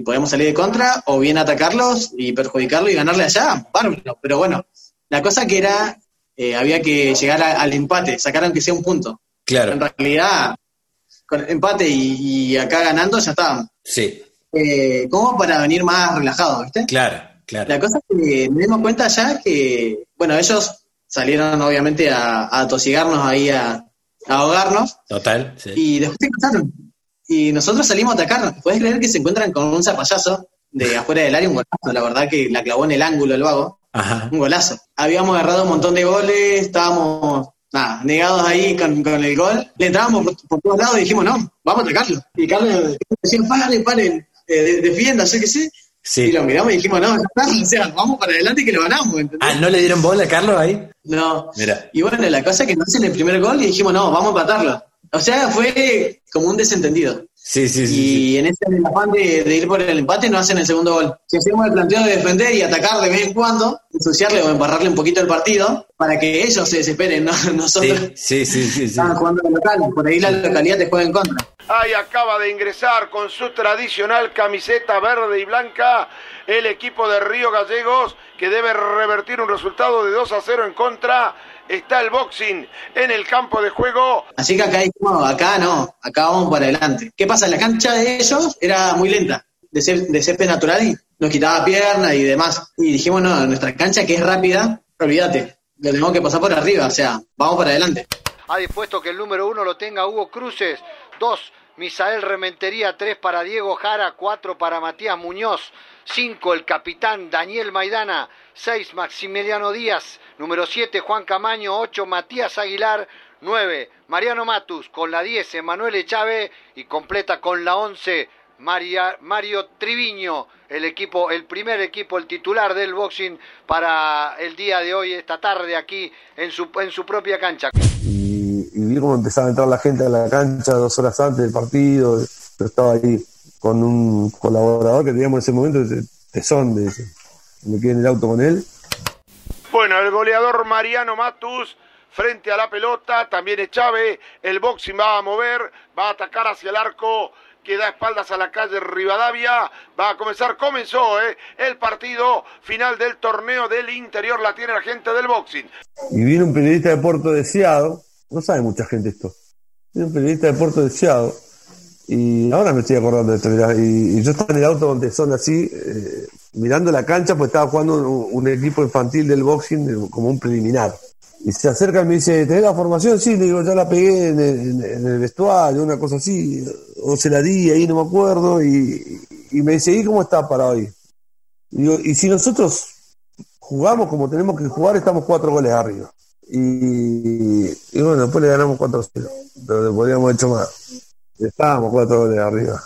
podemos salir de contra, o bien atacarlos y perjudicarlo y ganarle allá, bárbaro. Pero bueno, la cosa que era, eh, había que llegar al empate, sacar aunque sea un punto. Claro. En realidad, con empate y, acá ganando ya estábamos. Sí. Eh, como para venir más relajado, ¿viste? Claro, claro. La cosa es que nos dimos cuenta ya que, bueno, ellos salieron obviamente a, a tosigarnos ahí a, ahogarnos. Total, sí. Y después se pasaron. Y nosotros salimos a atacarnos. ¿Puedes creer que se encuentran con un zapallazo de *laughs* afuera del área? Un golazo, la verdad que la clavó en el ángulo el vago. Ajá. Un golazo. Habíamos agarrado un montón de goles, estábamos nada, negados ahí con, el gol. Le entrábamos por, todos lados y dijimos, no, vamos a atacarlo. Y Carlos decía, paren, paren, eh, defienda, sé que sé. Sí. Y lo miramos y dijimos, no, o sea, vamos para adelante que lo ganamos. Ah, ¿no le dieron bola a Carlos ahí? No. Mira. Y bueno, la cosa es que no hacen el primer gol y dijimos, no, vamos a empatarlo. O sea, fue como un desentendido. Sí, sí, sí. Y en ese afán de, ir por el empate no hacen el segundo gol. Si hacemos el planteo de defender y atacar de vez en cuando, ensuciarle o embarrarle un poquito el partido, para que ellos se desesperen, ¿no? *laughs* Nosotros sí, sí, sí, sí, jugando en local, por ahí la localidad te juega en contra. Ahí acaba de ingresar con su tradicional camiseta verde y blanca el equipo de Río Gallegos que debe revertir un resultado de 2 a 0 en contra está el boxing en el campo de juego. Así que acá, no, acá no, acá vamos para adelante. ¿Qué pasa? La cancha de ellos era muy lenta, de, césped natural y nos quitaba pierna y demás. Y dijimos, no, nuestra cancha que es rápida, olvídate, lo tenemos que pasar por arriba, o sea, vamos para adelante. Ha dispuesto que el número uno lo tenga Hugo Cruces, dos, Misael Rementería, tres para Diego Jara, cuatro para Matías Muñoz, cinco el capitán Daniel Maidana, seis Maximiliano Díaz, Número 7, Juan Camaño. 8, Matías Aguilar. 9, Mariano Matus. Con la 10, Emanuel Echave. Y completa con la 11, Mario Triviño. El equipo, el primer equipo, el titular del boxing para el día de hoy, esta tarde aquí en su, en su propia cancha. Y, vi cómo empezaba a entrar la gente a la cancha dos horas antes del partido. Yo estaba ahí con un colaborador que teníamos en ese momento, Tesón, de, me quedé en el auto con él bueno, el goleador Mariano Matus frente a la pelota, también es Chávez, el boxing va a mover, va a atacar hacia el arco que da espaldas a la calle Rivadavia, va a comenzar, comenzó eh, el partido final del torneo del interior, la tiene la gente del boxing. Y viene un periodista de Puerto Deseado, no sabe mucha gente esto, viene un periodista de Puerto Deseado, y ahora me estoy acordando de esto, y, yo estaba en el auto donde son así, eh, mirando la cancha, pues estaba jugando un, equipo infantil del boxing como un preliminar. Y se acerca y me dice, ¿tenés la formación? Sí, le digo, ya la pegué en el, vestuario, una cosa así, o se la di ahí, no me acuerdo, y, me dice, ¿y cómo está para hoy? Y, y si nosotros jugamos como tenemos que jugar, estamos cuatro goles arriba. Y, bueno, después le ganamos 4-0, pero podríamos haber hecho más. Estábamos cuatro goles arriba.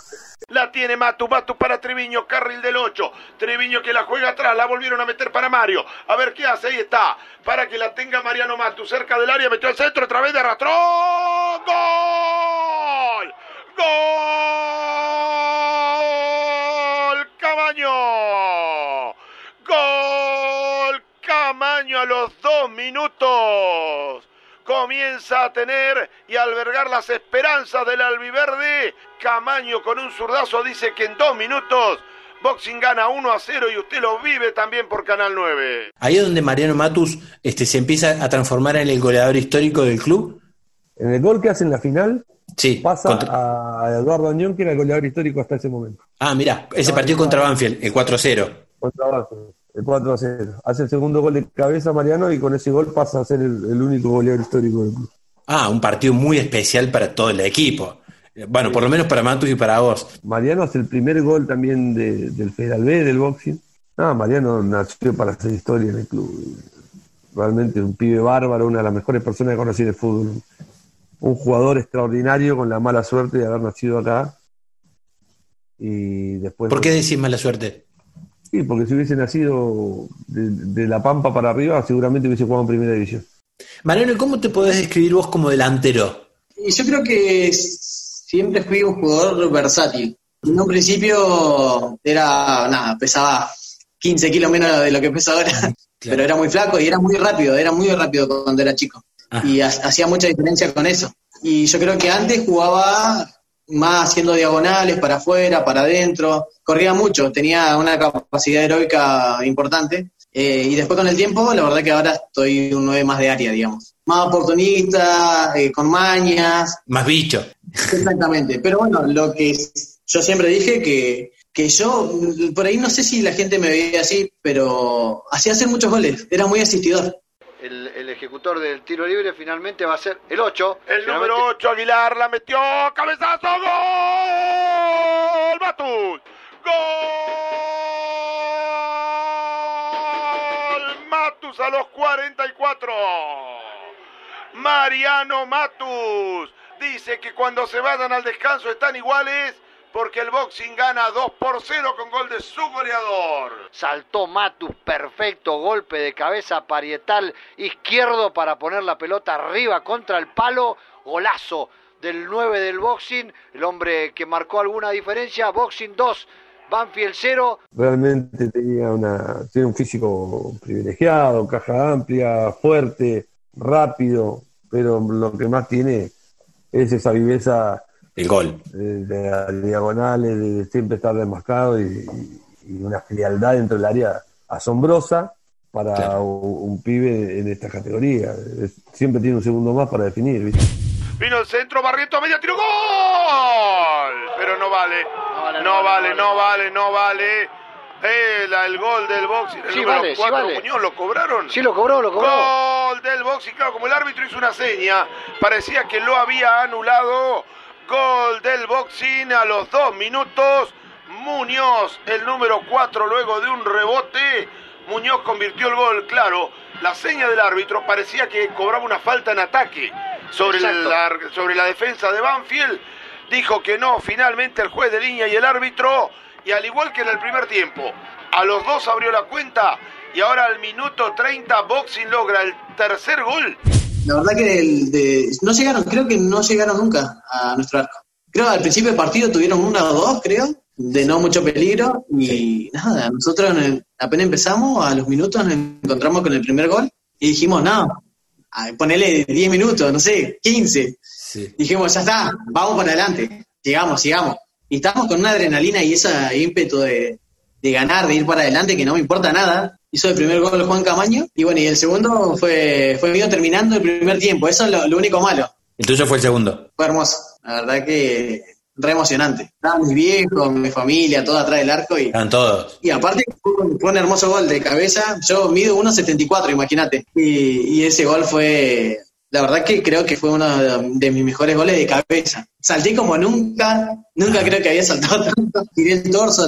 La tiene Matu, Matu para Treviño, carril del 8. Treviño que la juega atrás, la volvieron a meter para Mario. A ver qué hace, ahí está. Para que la tenga Mariano Matu, cerca del área, metió al centro, otra vez de arrastró. ¡Gol! ¡Gol! ¡Camaño! ¡Gol! ¡Camaño a los dos minutos! Comienza a tener y albergar las esperanzas del albiverde. Camaño con un zurdazo dice que en dos minutos Boxing gana 1 a 0 y usted lo vive también por Canal 9. Ahí es donde Mariano Matus este, se empieza a transformar en el goleador histórico del club. En el gol que hace en la final, sí, pasa a Eduardo Añón, que era el goleador histórico hasta ese momento. Ah, mira, ese partido contra Banfield, el 4-0. Contra Banfield, el 4 0. Hace el segundo gol de cabeza Mariano y con ese gol pasa a ser el único goleador histórico del club. Ah, un partido muy especial para todo el equipo. Bueno, por lo menos para Matus y para vos. Mariano hace el primer gol también del Federal B, del boxing. No, Mariano nació para hacer historia en el club. Realmente un pibe bárbaro, una de las mejores personas que conocí en el fútbol. Un jugador extraordinario con la mala suerte de haber nacido acá. Y después. ¿Por qué decís mala suerte? Sí, porque si hubiese nacido de, La Pampa para arriba, seguramente hubiese jugado en primera división. Mariano, ¿cómo te podés describir vos como delantero? Y yo creo que siempre fui un jugador versátil. En un principio era, nada, pesaba 15 kilos menos de lo que pesa ahora, *laughs* pero era muy flaco y era muy rápido, era muy rápido cuando era chico. Ah. Y hacía mucha diferencia con eso. Y yo creo que antes jugaba más haciendo diagonales para afuera, para adentro, corría mucho, tenía una capacidad heroica importante. Eh, y después con el tiempo, la verdad que ahora estoy un 9 más de área, digamos. Más oportunista, eh, con mañas. Más bicho. Exactamente. Pero bueno, lo que yo siempre dije que, que yo, por ahí no sé si la gente me veía así, pero hacía hacer muchos goles, era muy asistidor. Ejecutor del tiro libre finalmente va a ser el 8. El número 8, Aguilar, la metió, cabezazo, gol, Matus, gol, Matus a los 44, Mariano Matus dice que cuando se vayan al descanso están iguales porque el boxing gana 2 por 0 con gol de su goleador. Saltó Matus, perfecto golpe de cabeza parietal izquierdo para poner la pelota arriba contra el palo, golazo del 9 del boxing, el hombre que marcó alguna diferencia, boxing 2, Banfield 0. Realmente tenía, una, tiene un físico privilegiado, caja amplia, fuerte, rápido, pero lo que más tiene es esa viveza. El gol. De, las diagonales, de siempre estar desmascado y, una frialdad dentro del área asombrosa para un, pibe en esta categoría. siempre tiene un segundo más para definir. Vino el centro, Barriento, media tiro, gol. Pero no vale. No vale, no vale, no vale. El, el gol del boxing, el número 4 Muñoz, ¿lo cobraron? Sí, lo cobró, lo cobró. Gol del boxing, claro, como el árbitro hizo una seña, parecía que lo había anulado. Gol del boxing a los dos minutos. Muñoz, el número 4, luego de un rebote. Muñoz convirtió el gol, claro. La seña del árbitro parecía que cobraba una falta en ataque sobre, la, sobre la defensa de Banfield. Dijo que no, finalmente el juez de línea y el árbitro y al igual que en el primer tiempo, a los dos abrió la cuenta y ahora al minuto 30 Boxing logra el tercer gol. La verdad que no llegaron, creo que no llegaron nunca a nuestro arco. Creo al principio del partido tuvieron una o dos, creo, de no mucho peligro y nada, nosotros apenas empezamos, a los minutos nos encontramos con el primer gol y dijimos, no, ponele 10 minutos, no sé, 15. Dijimos, ya está, vamos para adelante, llegamos, sigamos. Y estamos con una adrenalina y ese ímpetu de, ganar, de ir para adelante, que no me importa nada. Hizo el primer gol Juan Camaño. Y bueno, y el segundo fue, fue mío terminando el primer tiempo. Eso es lo, único malo. Entonces fue el segundo. Fue hermoso. La verdad que re emocionante. Estaban mis viejos, mi familia, todo atrás del arco. Y, Estaban todos. Y aparte fue un hermoso gol de cabeza. Yo mido 1.74, imagínate. Y, y ese gol fue la verdad que creo que fue uno de, mis mejores goles de cabeza. Salté como nunca, nunca creo que había saltado *laughs* tanto. Tiré el torso,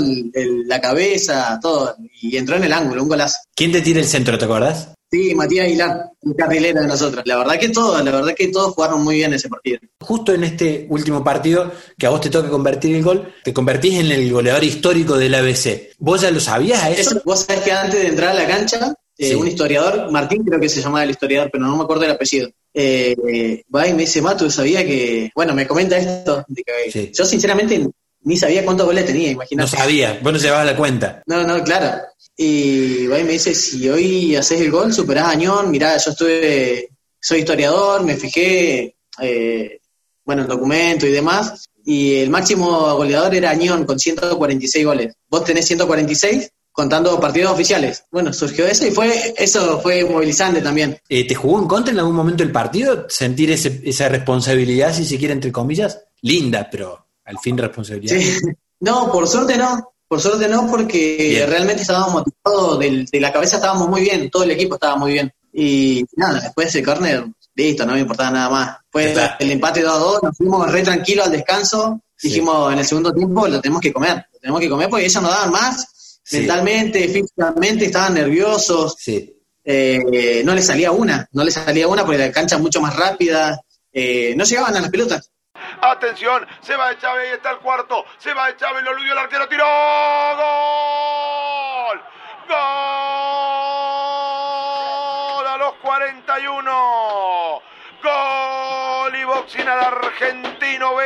la cabeza, todo, y entró en el ángulo, un golazo. ¿Quién te tira el centro, te acordás? Sí, Matías Aguilar, un carrilero de nosotros. La verdad que todos, la verdad que todos jugaron muy bien ese partido. Justo en este último partido, que a vos te toca convertir el gol, te convertís en el goleador histórico del ABC. ¿Vos ya lo sabías a eso? Vos sabés que antes de entrar a la cancha, eh, un historiador, Martín creo que se llamaba el historiador, pero no me acuerdo el apellido, eh, va y me dice, Matu, sabía que, bueno, me comenta esto, yo sinceramente ni sabía cuántos goles tenía, imagínate. No sabía, vos no llevabas la cuenta. No, no, claro. Y ahí me dice, si hoy haces el gol, superás a Añón, mirá, yo estuve, soy historiador, me fijé, eh, bueno, el documento y demás, y el máximo goleador era Añón con 146 goles. Vos tenés 146 contando partidos oficiales. Bueno, surgió eso y fue eso fue movilizante también. Eh, ¿Te jugó en contra en algún momento el partido? Sentir ese, esa responsabilidad, si se quiere, entre comillas, linda, pero al fin responsabilidad. Sí. No, por suerte no. Por suerte no, porque realmente estábamos motivados, de, la cabeza estábamos muy bien, todo el equipo estaba muy bien. Y nada, después ese córner, listo, no me importaba nada más. Fue el empate 2 a 2, nos fuimos re tranquilos al descanso, dijimos en el segundo tiempo lo tenemos que comer, lo tenemos que comer porque ellos nos daban más, mentalmente, físicamente, estaban nerviosos. Eh, no les salía una, no les salía una porque la cancha es mucho más rápida, eh, no llegaban a las pelotas. Atención, se va de Chávez, ahí está el cuarto. Se va de Chávez, lo eludió el arquero, tiró. ¡Gol! ¡Gol! A los 41. Gol y boxing al argentino B.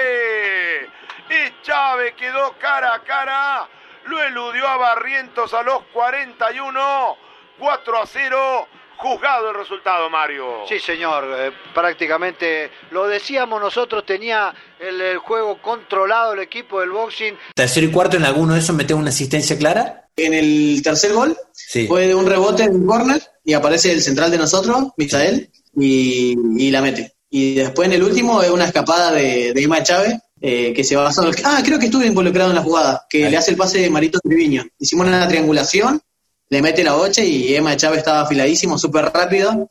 Y Chávez quedó cara a cara. Lo eludió a Barrientos a los 41. 4 a 0 juzgado el resultado, Mario. Sí, señor, eh, prácticamente lo decíamos nosotros, tenía el, juego controlado el equipo del boxing. Tercero y cuarto en alguno de esos mete una asistencia clara. En el tercer gol fue de un rebote en un corner y aparece el central de nosotros, Misael, y, la mete. Y después en el último es una escapada de, de Ima Chávez, eh, que se va solo. Ah, creo que estuve involucrado en la jugada, que le hace el pase de Marito Triviño. Hicimos una triangulación le mete la bocha y Emma Chávez estaba afiladísimo, súper rápido.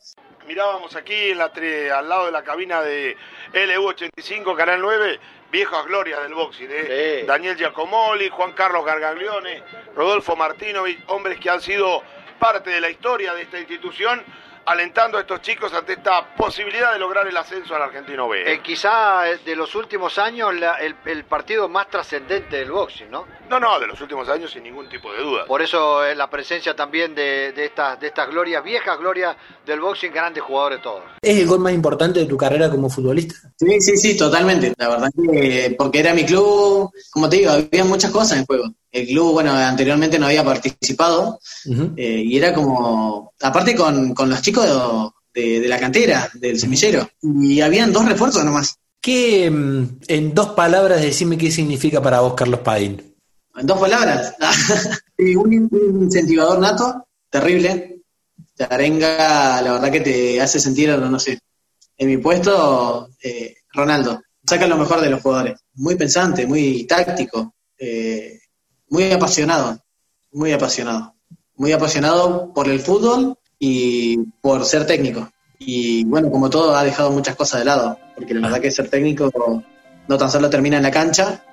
Mirábamos aquí en la al lado de la cabina de LU85, Canal 9, viejas glorias del boxing. ¿eh? Daniel Giacomoli, Juan Carlos Gargaglione, Rodolfo Martinovic, hombres que han sido parte de la historia de esta institución alentando a estos chicos ante esta posibilidad de lograr el ascenso al Argentino B. ¿eh? Eh, quizá eh, de los últimos años el, partido más trascendente del boxing, ¿no? No, no, de los últimos años sin ningún tipo de duda. Por eso es la presencia también de, estas, de estas glorias, viejas glorias del boxing, grandes jugadores todos. ¿Es el gol más importante de tu carrera como futbolista? Sí, sí, sí, totalmente. La verdad que porque era mi club, como te digo, había muchas cosas en juego el club, bueno, anteriormente no había participado eh, y era como, aparte con, los chicos de, la cantera, del semillero, y habían dos refuerzos nomás. ¿Qué, mm, en dos palabras, decime qué significa para vos Carlos Padín? En dos palabras, *laughs* un, incentivador nato, terrible, te arenga, la verdad que te hace sentir, no sé, en mi puesto, eh, Ronaldo, saca lo mejor de los jugadores, muy pensante, muy táctico. Eh, muy apasionado, muy apasionado. Muy apasionado por el fútbol y por ser técnico. Y bueno, como todo, ha dejado muchas cosas de lado, porque la verdad que ser técnico no tan solo termina en la cancha,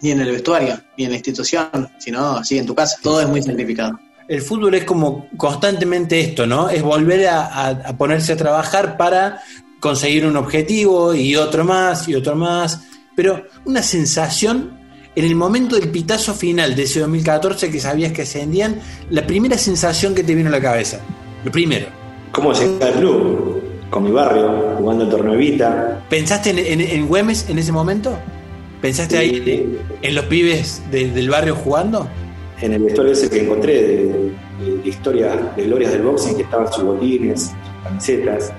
ni en el vestuario, ni en la institución, sino así en tu casa. Todo es muy simplificado. El fútbol es como constantemente esto, ¿no? Es volver a, a ponerse a trabajar para conseguir un objetivo y otro más y otro más. Pero una sensación en el momento del pitazo final de ese 2014 que sabías que ascendían, la primera sensación que te vino a la cabeza? Lo primero. ¿Cómo llegué al club? Con mi barrio, jugando el torneo Evita. ¿Pensaste en, Güemes en ese momento? ¿Pensaste ahí en los pibes del barrio jugando? En el vestuario ese que encontré de, historia, de glorias del boxing, que estaban sus botines, sus camisetas,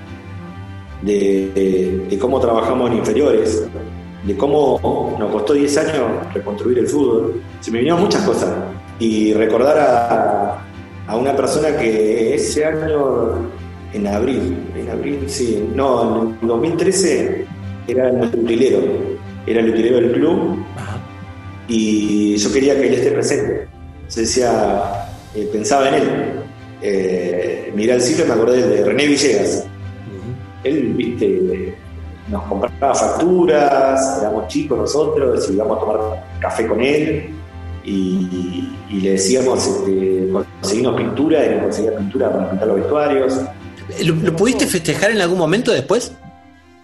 de, de cómo trabajamos en inferiores, de cómo nos costó 10 años reconstruir el fútbol. Se me vinieron muchas cosas. Y recordar a, a una persona que ese año, en abril, en abril, sí, no, en 2013 era nuestro utilero, era el utilero del club y yo quería que él esté presente. Se decía, eh, pensaba en él. Eh, miré al sitio y me acordé de René Villegas. Él, viste, nos compraba facturas, éramos chicos nosotros, íbamos a tomar café con él y, le decíamos, este, conseguimos pintura y nos conseguía pintura para pintar los vestuarios. ¿Lo, pudiste festejar en algún momento después?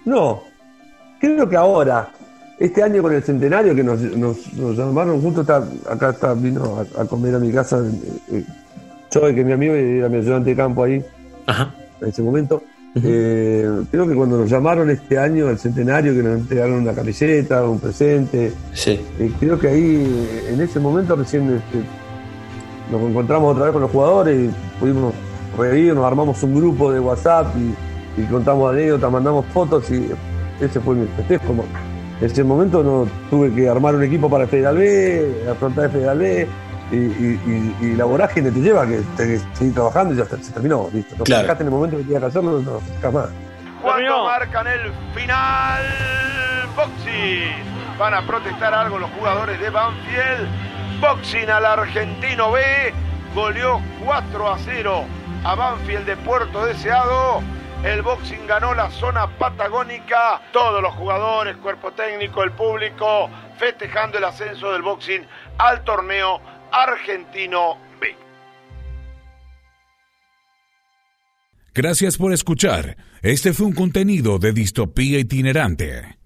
No, creo que ahora, este año con el centenario que nos, llamaron justo acá está, vino a, comer a mi casa, eh, eh, yo que mi amigo era mi ayudante de campo ahí, en ese momento Eh, creo que cuando nos llamaron este año al centenario, que nos entregaron una camiseta, un presente, sí. Eh, creo que ahí, en ese momento recién este, nos encontramos otra vez con los jugadores y pudimos reír, nos armamos un grupo de WhatsApp y, contamos anécdotas, mandamos fotos y ese fue mi festejo. En ese momento no tuve que armar un equipo para Federal B, afrontar el Federal B, y, la vorágine te lleva que, que seguir trabajando y ya se terminó, listo. No claro. en el momento que tenías que hacerlo, no jamás. Cuando marcan el final, Boxing. Van a protestar algo los jugadores de Banfield. Boxing al argentino B. Goleó 4 a 0 a Banfield de Puerto Deseado. El boxing ganó la zona patagónica. Todos los jugadores, cuerpo técnico, el público, festejando el ascenso del boxing al torneo Argentino B. Gracias por escuchar. Este fue un contenido de Distopía Itinerante.